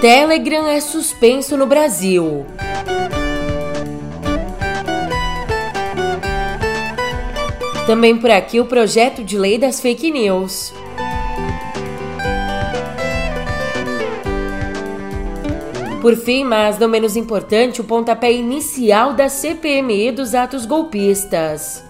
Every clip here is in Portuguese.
Telegram é suspenso no Brasil. Também por aqui o projeto de lei das fake news. Por fim, mas não menos importante, o pontapé inicial da CPMI dos atos golpistas.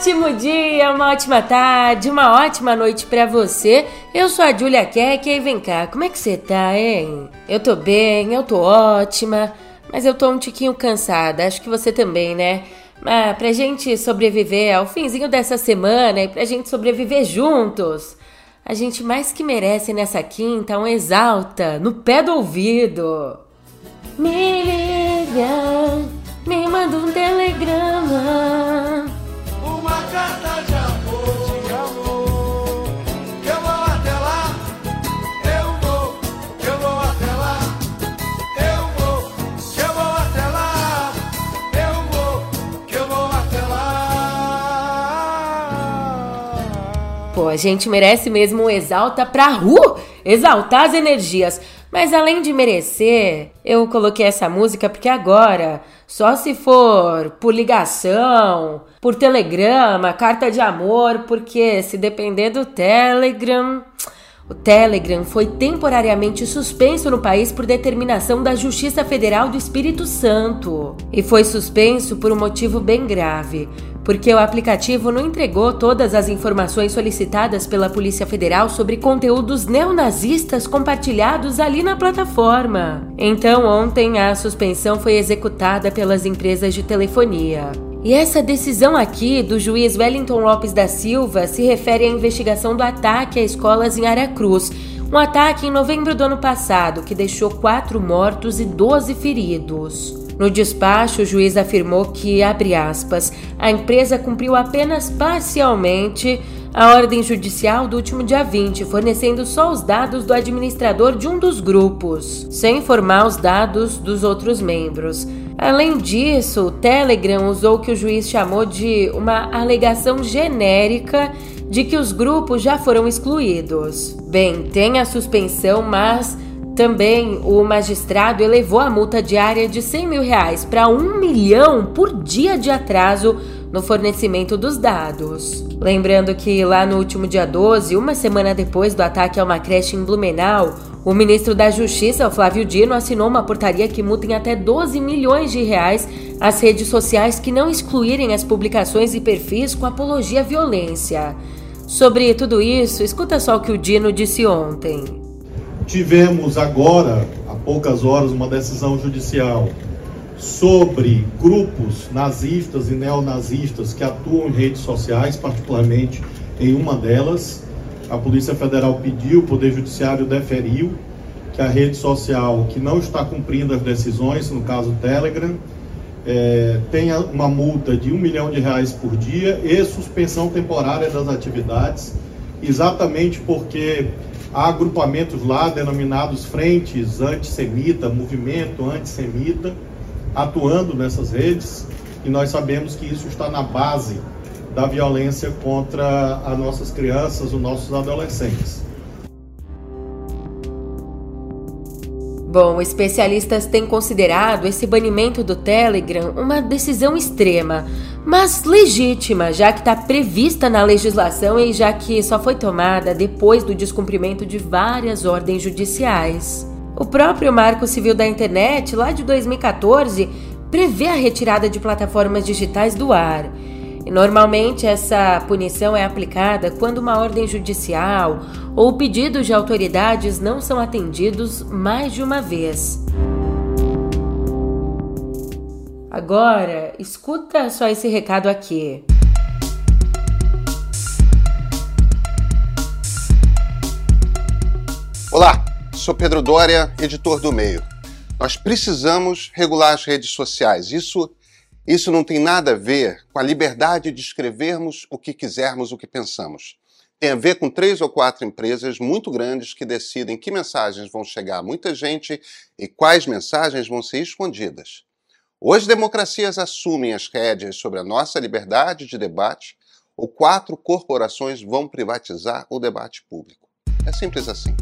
Ótimo dia, uma ótima tarde, uma ótima noite para você. Eu sou a Julia Keck e vem cá, como é que você tá, hein? Eu tô bem, eu tô ótima, mas eu tô um tiquinho cansada, acho que você também, né? Mas pra gente sobreviver ao finzinho dessa semana e pra gente sobreviver juntos, a gente mais que merece nessa quinta um exalta no pé do ouvido. Me liga, me manda um telegrama Pô, a gente merece mesmo um exalta pra rua, exaltar as energias. Mas além de merecer, eu coloquei essa música porque agora, só se for por ligação, por telegrama, carta de amor, porque se depender do Telegram. O Telegram foi temporariamente suspenso no país por determinação da Justiça Federal do Espírito Santo. E foi suspenso por um motivo bem grave porque o aplicativo não entregou todas as informações solicitadas pela Polícia Federal sobre conteúdos neonazistas compartilhados ali na plataforma. Então, ontem a suspensão foi executada pelas empresas de telefonia. E essa decisão aqui do juiz Wellington Lopes da Silva se refere à investigação do ataque a escolas em Aracruz, um ataque em novembro do ano passado que deixou quatro mortos e 12 feridos. No despacho, o juiz afirmou que, abre aspas, a empresa cumpriu apenas parcialmente a ordem judicial do último dia 20, fornecendo só os dados do administrador de um dos grupos, sem informar os dados dos outros membros. Além disso, o Telegram usou o que o juiz chamou de uma alegação genérica de que os grupos já foram excluídos. Bem, tem a suspensão, mas também o magistrado elevou a multa diária de 100 mil reais para um milhão por dia de atraso no fornecimento dos dados. Lembrando que lá no último dia 12, uma semana depois do ataque a uma creche em Blumenau, o ministro da Justiça, Flávio Dino, assinou uma portaria que multa em até 12 milhões de reais as redes sociais que não excluírem as publicações e perfis com apologia à violência. Sobre tudo isso, escuta só o que o Dino disse ontem. Tivemos agora, há poucas horas, uma decisão judicial sobre grupos nazistas e neonazistas que atuam em redes sociais, particularmente em uma delas. A Polícia Federal pediu, o Poder Judiciário deferiu que a rede social que não está cumprindo as decisões, no caso Telegram, é, tenha uma multa de um milhão de reais por dia e suspensão temporária das atividades, exatamente porque Há agrupamentos lá denominados frentes antissemita, movimento antissemita, atuando nessas redes, e nós sabemos que isso está na base da violência contra as nossas crianças, os nossos adolescentes. Bom, especialistas têm considerado esse banimento do Telegram uma decisão extrema, mas legítima, já que está prevista na legislação e já que só foi tomada depois do descumprimento de várias ordens judiciais. O próprio Marco Civil da Internet, lá de 2014, prevê a retirada de plataformas digitais do ar. Normalmente essa punição é aplicada quando uma ordem judicial ou pedidos de autoridades não são atendidos mais de uma vez. Agora, escuta só esse recado aqui. Olá, sou Pedro Dória, editor do Meio. Nós precisamos regular as redes sociais. Isso isso não tem nada a ver com a liberdade de escrevermos o que quisermos, o que pensamos. tem a ver com três ou quatro empresas muito grandes que decidem que mensagens vão chegar a muita gente e quais mensagens vão ser escondidas. Hoje, democracias assumem as rédeas sobre a nossa liberdade de debate ou quatro corporações vão privatizar o debate público. É simples assim.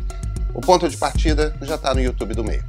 O ponto de partida já está no YouTube do meio.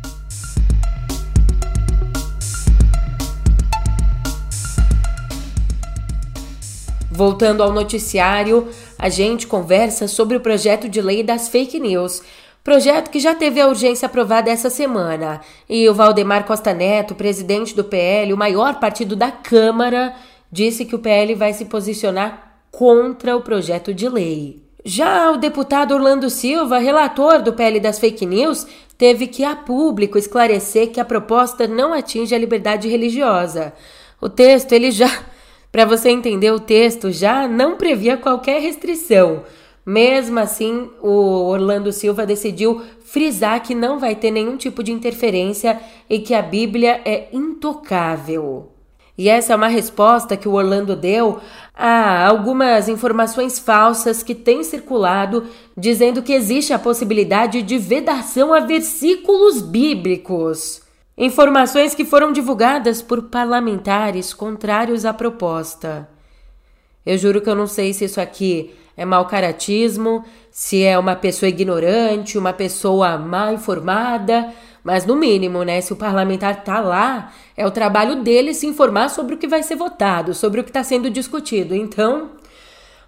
Voltando ao noticiário, a gente conversa sobre o projeto de lei das fake news. Projeto que já teve a urgência aprovada essa semana. E o Valdemar Costa Neto, presidente do PL, o maior partido da Câmara, disse que o PL vai se posicionar contra o projeto de lei. Já o deputado Orlando Silva, relator do PL das fake news, teve que a público esclarecer que a proposta não atinge a liberdade religiosa. O texto ele já para você entender, o texto já não previa qualquer restrição. Mesmo assim, o Orlando Silva decidiu frisar que não vai ter nenhum tipo de interferência e que a Bíblia é intocável. E essa é uma resposta que o Orlando deu a algumas informações falsas que têm circulado dizendo que existe a possibilidade de vedação a versículos bíblicos. Informações que foram divulgadas por parlamentares contrários à proposta. Eu juro que eu não sei se isso aqui é mau caratismo, se é uma pessoa ignorante, uma pessoa mal informada, mas no mínimo, né, se o parlamentar tá lá, é o trabalho dele se informar sobre o que vai ser votado, sobre o que está sendo discutido. Então,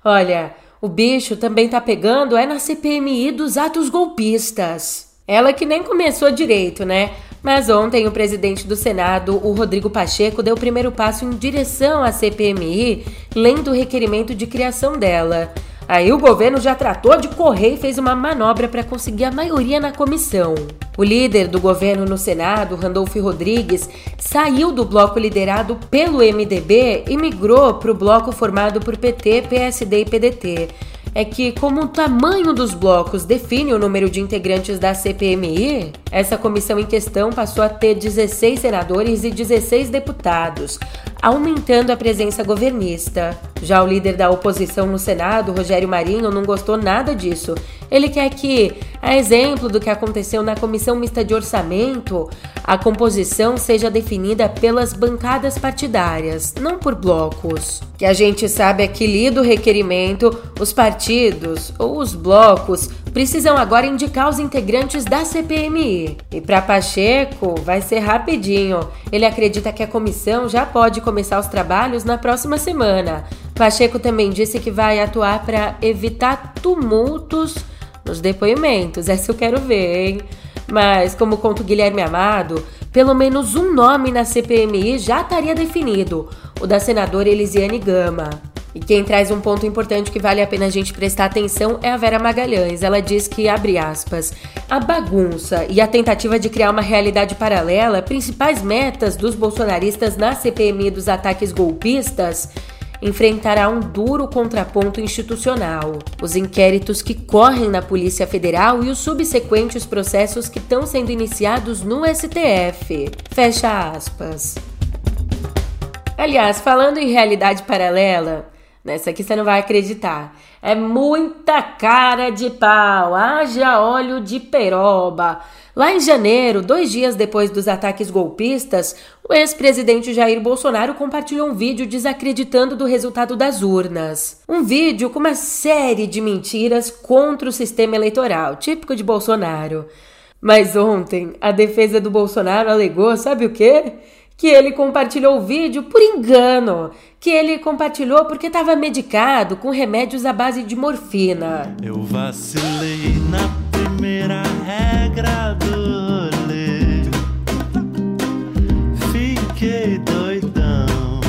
olha, o bicho também tá pegando é na CPMI dos atos golpistas. Ela que nem começou direito, né? Mas ontem o presidente do Senado, o Rodrigo Pacheco, deu o primeiro passo em direção à CPMI, lendo o requerimento de criação dela. Aí o governo já tratou de correr e fez uma manobra para conseguir a maioria na comissão. O líder do governo no Senado, Randolfo Rodrigues, saiu do bloco liderado pelo MDB e migrou para o bloco formado por PT, PSD e PDT é que, como o tamanho dos blocos define o número de integrantes da CPMI, essa comissão em questão passou a ter 16 senadores e 16 deputados, aumentando a presença governista. Já o líder da oposição no Senado, Rogério Marinho, não gostou nada disso. Ele quer que, a exemplo do que aconteceu na Comissão Mista de Orçamento, a composição seja definida pelas bancadas partidárias, não por blocos. Que a gente sabe é que, lido o requerimento, os partidos ou os blocos precisam agora indicar os integrantes da CPMI. E para Pacheco, vai ser rapidinho. Ele acredita que a comissão já pode começar os trabalhos na próxima semana. Pacheco também disse que vai atuar para evitar tumultos nos depoimentos. Essa eu quero ver, hein? Mas, como conta o Guilherme Amado, pelo menos um nome na CPMI já estaria definido: o da senadora Elisiane Gama. E quem traz um ponto importante que vale a pena a gente prestar atenção é a Vera Magalhães. Ela diz que, abre aspas, a bagunça e a tentativa de criar uma realidade paralela, principais metas dos bolsonaristas na CPMI dos ataques golpistas, enfrentará um duro contraponto institucional. Os inquéritos que correm na Polícia Federal e os subsequentes processos que estão sendo iniciados no STF. Fecha aspas. Aliás, falando em realidade paralela, Nessa aqui você não vai acreditar. É muita cara de pau, haja óleo de peroba. Lá em janeiro, dois dias depois dos ataques golpistas, o ex-presidente Jair Bolsonaro compartilhou um vídeo desacreditando do resultado das urnas. Um vídeo com uma série de mentiras contra o sistema eleitoral, típico de Bolsonaro. Mas ontem, a defesa do Bolsonaro alegou, sabe o quê? Que ele compartilhou o vídeo por engano, que ele compartilhou porque estava medicado com remédios à base de morfina. Eu vacilei na primeira regra do rolê. Fiquei doidão.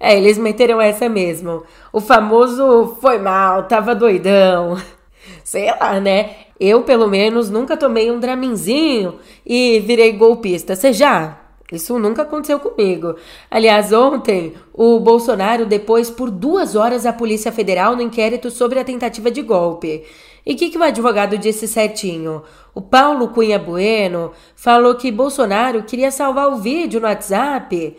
É, eles meteram essa mesmo. O famoso foi mal, tava doidão. Sei lá, né? Eu, pelo menos, nunca tomei um draminzinho e virei golpista. Você já? Isso nunca aconteceu comigo. Aliás, ontem, o Bolsonaro depois por duas horas a Polícia Federal no inquérito sobre a tentativa de golpe. E o que, que o advogado disse certinho? O Paulo Cunha Bueno falou que Bolsonaro queria salvar o vídeo no WhatsApp,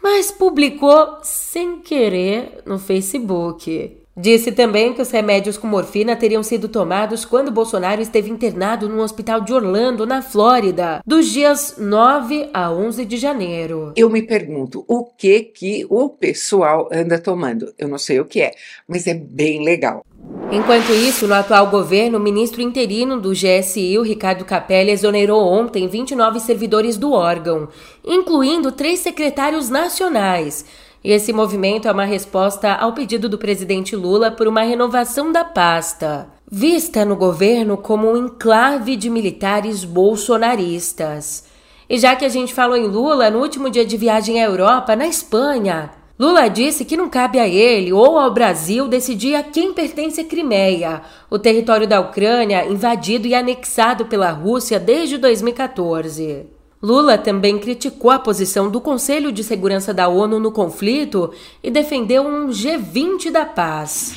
mas publicou sem querer no Facebook. Disse também que os remédios com morfina teriam sido tomados quando Bolsonaro esteve internado no hospital de Orlando, na Flórida, dos dias 9 a 11 de janeiro. Eu me pergunto o que que o pessoal anda tomando. Eu não sei o que é, mas é bem legal. Enquanto isso, no atual governo, o ministro interino do GSI, o Ricardo Capelli, exonerou ontem 29 servidores do órgão, incluindo três secretários nacionais. E esse movimento é uma resposta ao pedido do presidente Lula por uma renovação da pasta, vista no governo como um enclave de militares bolsonaristas. E já que a gente falou em Lula, no último dia de viagem à Europa, na Espanha, Lula disse que não cabe a ele ou ao Brasil decidir a quem pertence a Crimeia, o território da Ucrânia invadido e anexado pela Rússia desde 2014. Lula também criticou a posição do Conselho de Segurança da ONU no conflito e defendeu um G20 da paz.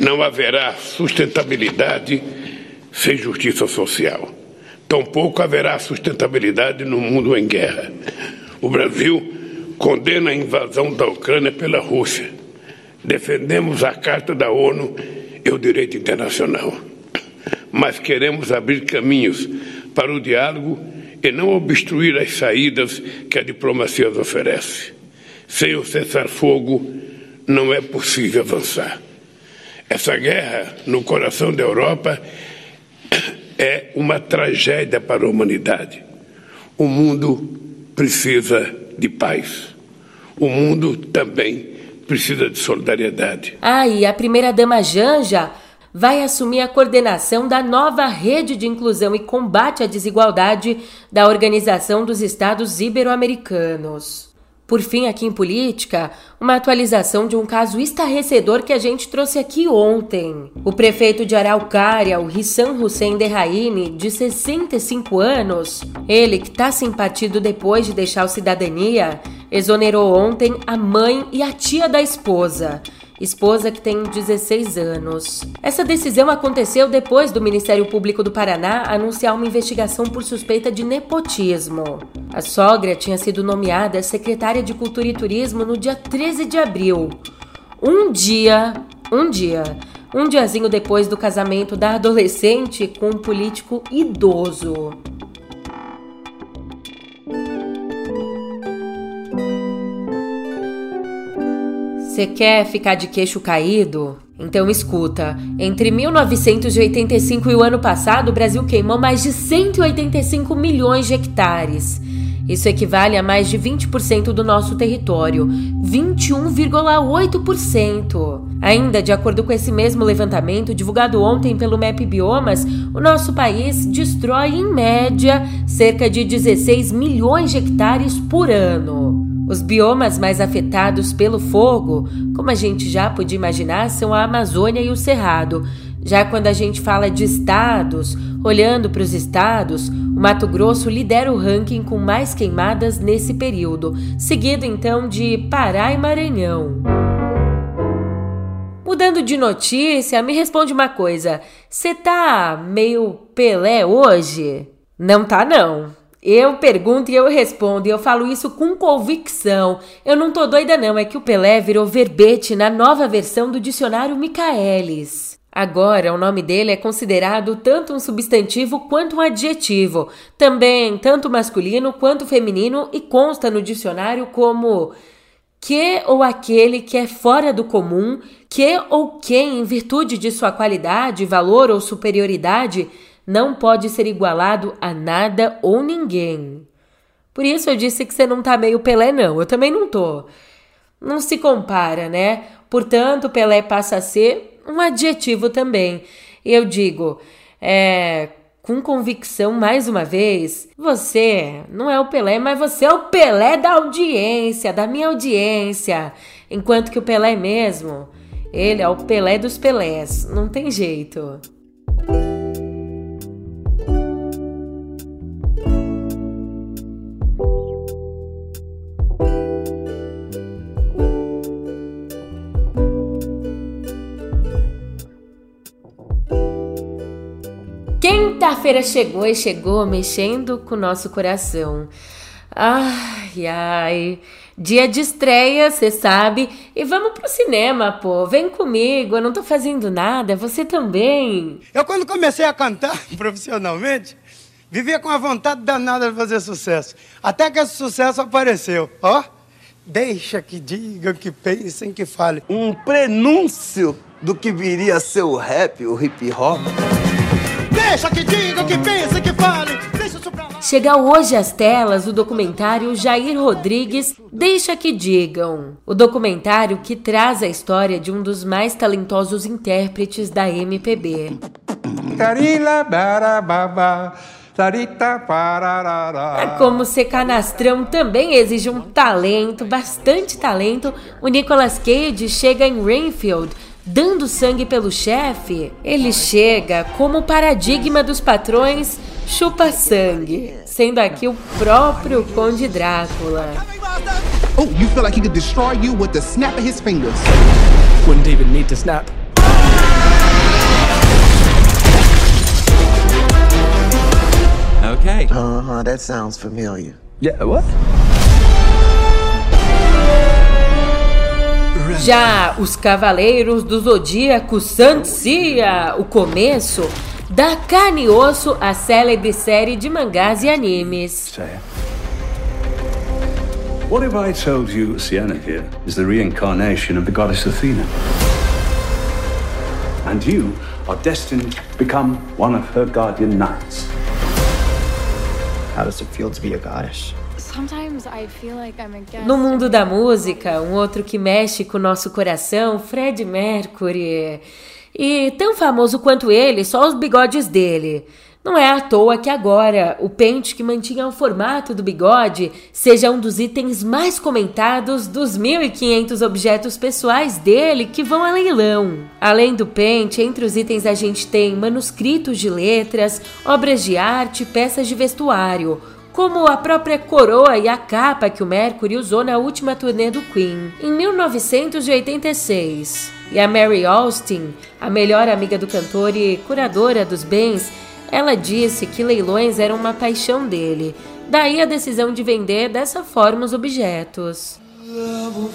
Não haverá sustentabilidade sem justiça social. Tampouco haverá sustentabilidade no mundo em guerra. O Brasil condena a invasão da Ucrânia pela Rússia. Defendemos a Carta da ONU e o direito internacional. Mas queremos abrir caminhos para o diálogo e não obstruir as saídas que a diplomacia oferece. Sem o cessar-fogo, não é possível avançar. Essa guerra no coração da Europa é uma tragédia para a humanidade. O mundo precisa de paz. O mundo também precisa de solidariedade. Ah, e a primeira-dama Janja vai assumir a coordenação da nova rede de inclusão e combate à desigualdade da Organização dos Estados Ibero-Americanos. Por fim, aqui em política, uma atualização de um caso estarrecedor que a gente trouxe aqui ontem. O prefeito de Araucária, o Hissan Hussein Derraine, de 65 anos, ele que está sem partido depois de deixar o cidadania, exonerou ontem a mãe e a tia da esposa esposa que tem 16 anos. Essa decisão aconteceu depois do Ministério Público do Paraná anunciar uma investigação por suspeita de nepotismo. A sogra tinha sido nomeada secretária de Cultura e Turismo no dia 13 de abril. Um dia, um dia, um diazinho depois do casamento da adolescente com um político idoso. Você quer ficar de queixo caído? Então escuta. Entre 1985 e o ano passado, o Brasil queimou mais de 185 milhões de hectares. Isso equivale a mais de 20% do nosso território, 21,8%. Ainda de acordo com esse mesmo levantamento divulgado ontem pelo MAP Biomas, o nosso país destrói em média cerca de 16 milhões de hectares por ano. Os biomas mais afetados pelo fogo, como a gente já podia imaginar, são a Amazônia e o Cerrado. Já quando a gente fala de estados, olhando para os estados, o Mato Grosso lidera o ranking com mais queimadas nesse período, seguido então de Pará e Maranhão. Mudando de notícia, me responde uma coisa: você tá meio Pelé hoje? Não tá, não. Eu pergunto e eu respondo, e eu falo isso com convicção. Eu não tô doida, não, é que o Pelé virou verbete na nova versão do dicionário Michaelis. Agora, o nome dele é considerado tanto um substantivo quanto um adjetivo, também tanto masculino quanto feminino, e consta no dicionário como que ou aquele que é fora do comum, que ou quem, em virtude de sua qualidade, valor ou superioridade, não pode ser igualado a nada ou ninguém. Por isso eu disse que você não tá meio Pelé, não. Eu também não tô. Não se compara, né? Portanto, Pelé passa a ser um adjetivo também. E eu digo, é, com convicção mais uma vez, você não é o Pelé, mas você é o Pelé da audiência, da minha audiência. Enquanto que o Pelé mesmo, ele é o Pelé dos Pelés. Não tem jeito. Quinta-feira chegou e chegou mexendo com o nosso coração. Ai, Ai, ai. Dia de estreia, você sabe. E vamos pro cinema, pô. Vem comigo, eu não tô fazendo nada, você também. Eu, quando comecei a cantar profissionalmente, vivia com a vontade danada de fazer sucesso. Até que esse sucesso apareceu. Ó, deixa que digam, que pensem, que falem. Um prenúncio do que viria a ser o rap, o hip hop. Deixa que digam, que pensem, que falem. Deixa isso pra lá. Chega hoje às telas o documentário Jair Rodrigues Deixa que Digam. O documentário que traz a história de um dos mais talentosos intérpretes da MPB. Carila barababa, sarita pararara. É Como ser canastrão também exige um talento, bastante talento, o Nicolas Cage chega em Rainfield dando sangue pelo chefe. Ele chega como o paradigma dos patrões chupa sangue, sendo aqui o próprio Conde Drácula. Oh, you feel like he could destroy you with the snap of his fingers. Wouldn't even need to snap. Okay. Uh huh, that sounds familiar. Yeah, what? Já os Cavaleiros do Zodíaco Santia, o começo, dá carne e osso à célebre série de mangás e animes. What if I told you Sienna here is the reincarnation of the goddess Athena? And you are destined to become one of her guardian knights. How does it feel to be a goddess? No mundo da música, um outro que mexe com o nosso coração, Fred Mercury. E tão famoso quanto ele, só os bigodes dele. Não é à toa que agora o pente que mantinha o formato do bigode seja um dos itens mais comentados dos 1.500 objetos pessoais dele que vão a leilão. Além do pente, entre os itens a gente tem manuscritos de letras, obras de arte, peças de vestuário como a própria coroa e a capa que o Mercury usou na última turnê do Queen, em 1986. E a Mary Austin, a melhor amiga do cantor e curadora dos bens, ela disse que leilões eram uma paixão dele, daí a decisão de vender dessa forma os objetos. Love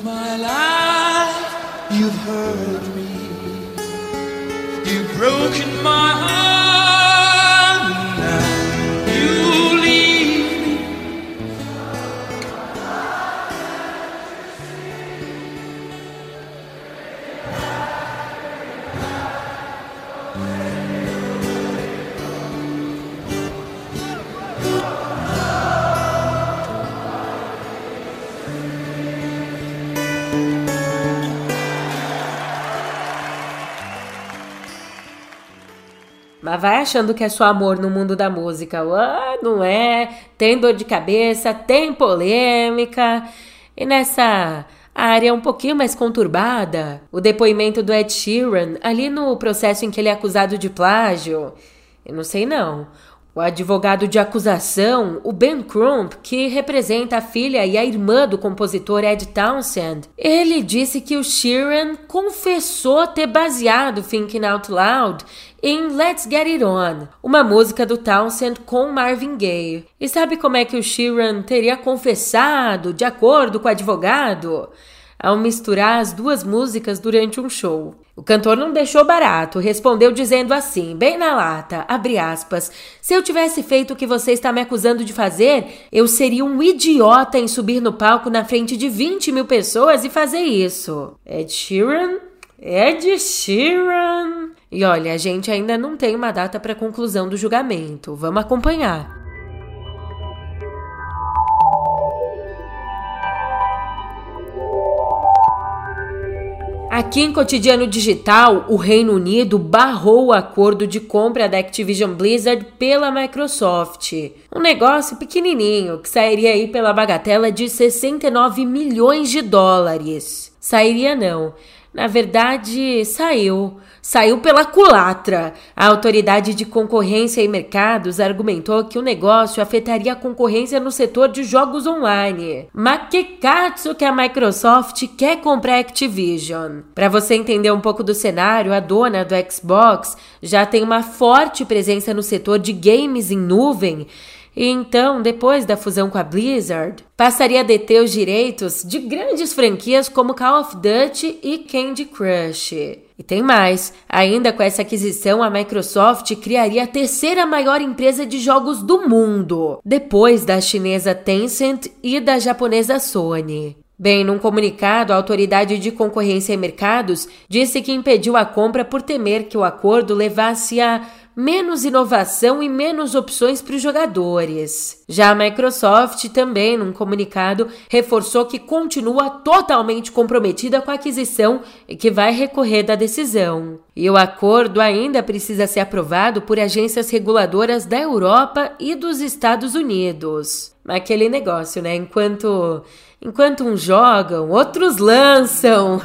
vai achando que é só amor no mundo da música. Ah, não é. Tem dor de cabeça, tem polêmica. E nessa área um pouquinho mais conturbada, o depoimento do Ed Sheeran, ali no processo em que ele é acusado de plágio. Eu não sei não. O advogado de acusação, o Ben Crump, que representa a filha e a irmã do compositor Ed Townsend, ele disse que o Sheeran confessou ter baseado Thinking Out Loud em Let's Get It On, uma música do Townsend com Marvin Gaye. E sabe como é que o Sheeran teria confessado, de acordo com o advogado? Ao misturar as duas músicas durante um show. O cantor não deixou barato, respondeu dizendo assim, bem na lata, abre aspas, se eu tivesse feito o que você está me acusando de fazer, eu seria um idiota em subir no palco na frente de 20 mil pessoas e fazer isso. Ed Sheeran? Ed Sheeran? E olha, a gente ainda não tem uma data para conclusão do julgamento. Vamos acompanhar. Aqui em Cotidiano Digital, o Reino Unido barrou o acordo de compra da Activision Blizzard pela Microsoft. Um negócio pequenininho que sairia aí pela bagatela de 69 milhões de dólares. Sairia não. Na verdade, saiu. Saiu pela culatra. A Autoridade de Concorrência e Mercados argumentou que o negócio afetaria a concorrência no setor de jogos online. Mas que que a Microsoft quer comprar a Activision? Para você entender um pouco do cenário, a dona do Xbox já tem uma forte presença no setor de games em nuvem E então, depois da fusão com a Blizzard, passaria a deter os direitos de grandes franquias como Call of Duty e Candy Crush. E tem mais, ainda com essa aquisição, a Microsoft criaria a terceira maior empresa de jogos do mundo, depois da chinesa Tencent e da japonesa Sony. Bem, num comunicado, a Autoridade de Concorrência e Mercados disse que impediu a compra por temer que o acordo levasse a menos inovação e menos opções para os jogadores. Já a Microsoft também, num comunicado, reforçou que continua totalmente comprometida com a aquisição e que vai recorrer da decisão. E o acordo ainda precisa ser aprovado por agências reguladoras da Europa e dos Estados Unidos. Aquele negócio, né? Enquanto Enquanto uns jogam, outros lançam.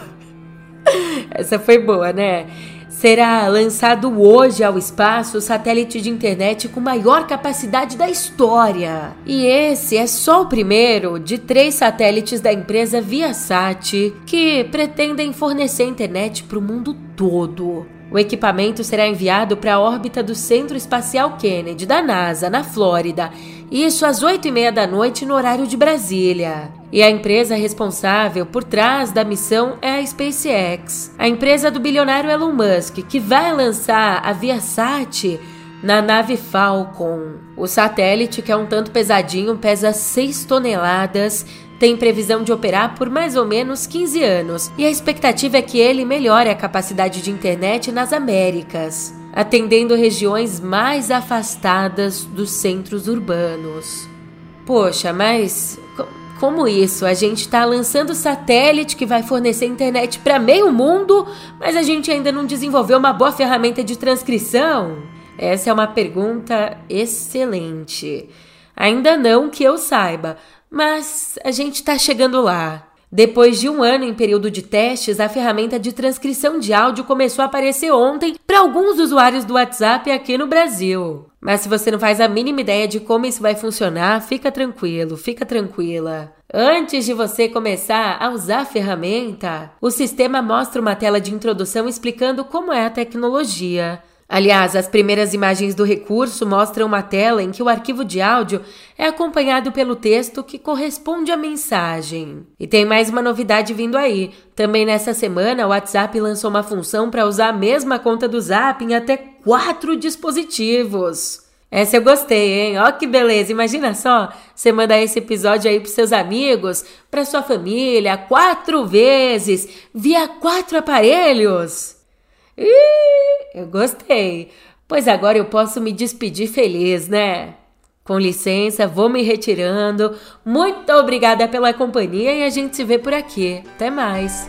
Essa foi boa, né? Será lançado hoje ao espaço o satélite de internet com maior capacidade da história. E esse é só o primeiro de três satélites da empresa Viasat que pretendem fornecer internet para o mundo todo. O equipamento será enviado para a órbita do Centro Espacial Kennedy da NASA, na Flórida, isso às oito e meia da noite no horário de Brasília. E a empresa responsável por trás da missão é a SpaceX, a empresa do bilionário Elon Musk, que vai lançar a Viasat na nave Falcon. O satélite, que é um tanto pesadinho, pesa 6 toneladas, tem previsão de operar por mais ou menos 15 anos, e a expectativa é que ele melhore a capacidade de internet nas Américas atendendo regiões mais afastadas dos centros urbanos. Poxa, mas como isso? A gente está lançando satélite que vai fornecer internet para meio mundo, mas a gente ainda não desenvolveu uma boa ferramenta de transcrição? Essa é uma pergunta excelente. Ainda não que eu saiba, mas a gente está chegando lá. Depois de um ano em período de testes, a ferramenta de transcrição de áudio começou a aparecer ontem para alguns usuários do WhatsApp aqui no Brasil. Mas se você não faz a mínima ideia de como isso vai funcionar, fica tranquilo, fica tranquila. Antes de você começar a usar a ferramenta, o sistema mostra uma tela de introdução explicando como é a tecnologia. Aliás, as primeiras imagens do recurso mostram uma tela em que o arquivo de áudio é acompanhado pelo texto que corresponde à mensagem. E tem mais uma novidade vindo aí. Também nessa semana, o WhatsApp lançou uma função para usar a mesma conta do Zap em até quatro dispositivos. Essa eu gostei, hein? Ó que beleza! Imagina só, você mandar esse episódio aí pros seus amigos, pra sua família, quatro vezes, via quatro aparelhos. Ih, eu gostei. Pois agora eu posso me despedir feliz, né? Com licença, vou me retirando. Muito obrigada pela companhia e a gente se vê por aqui. Até mais.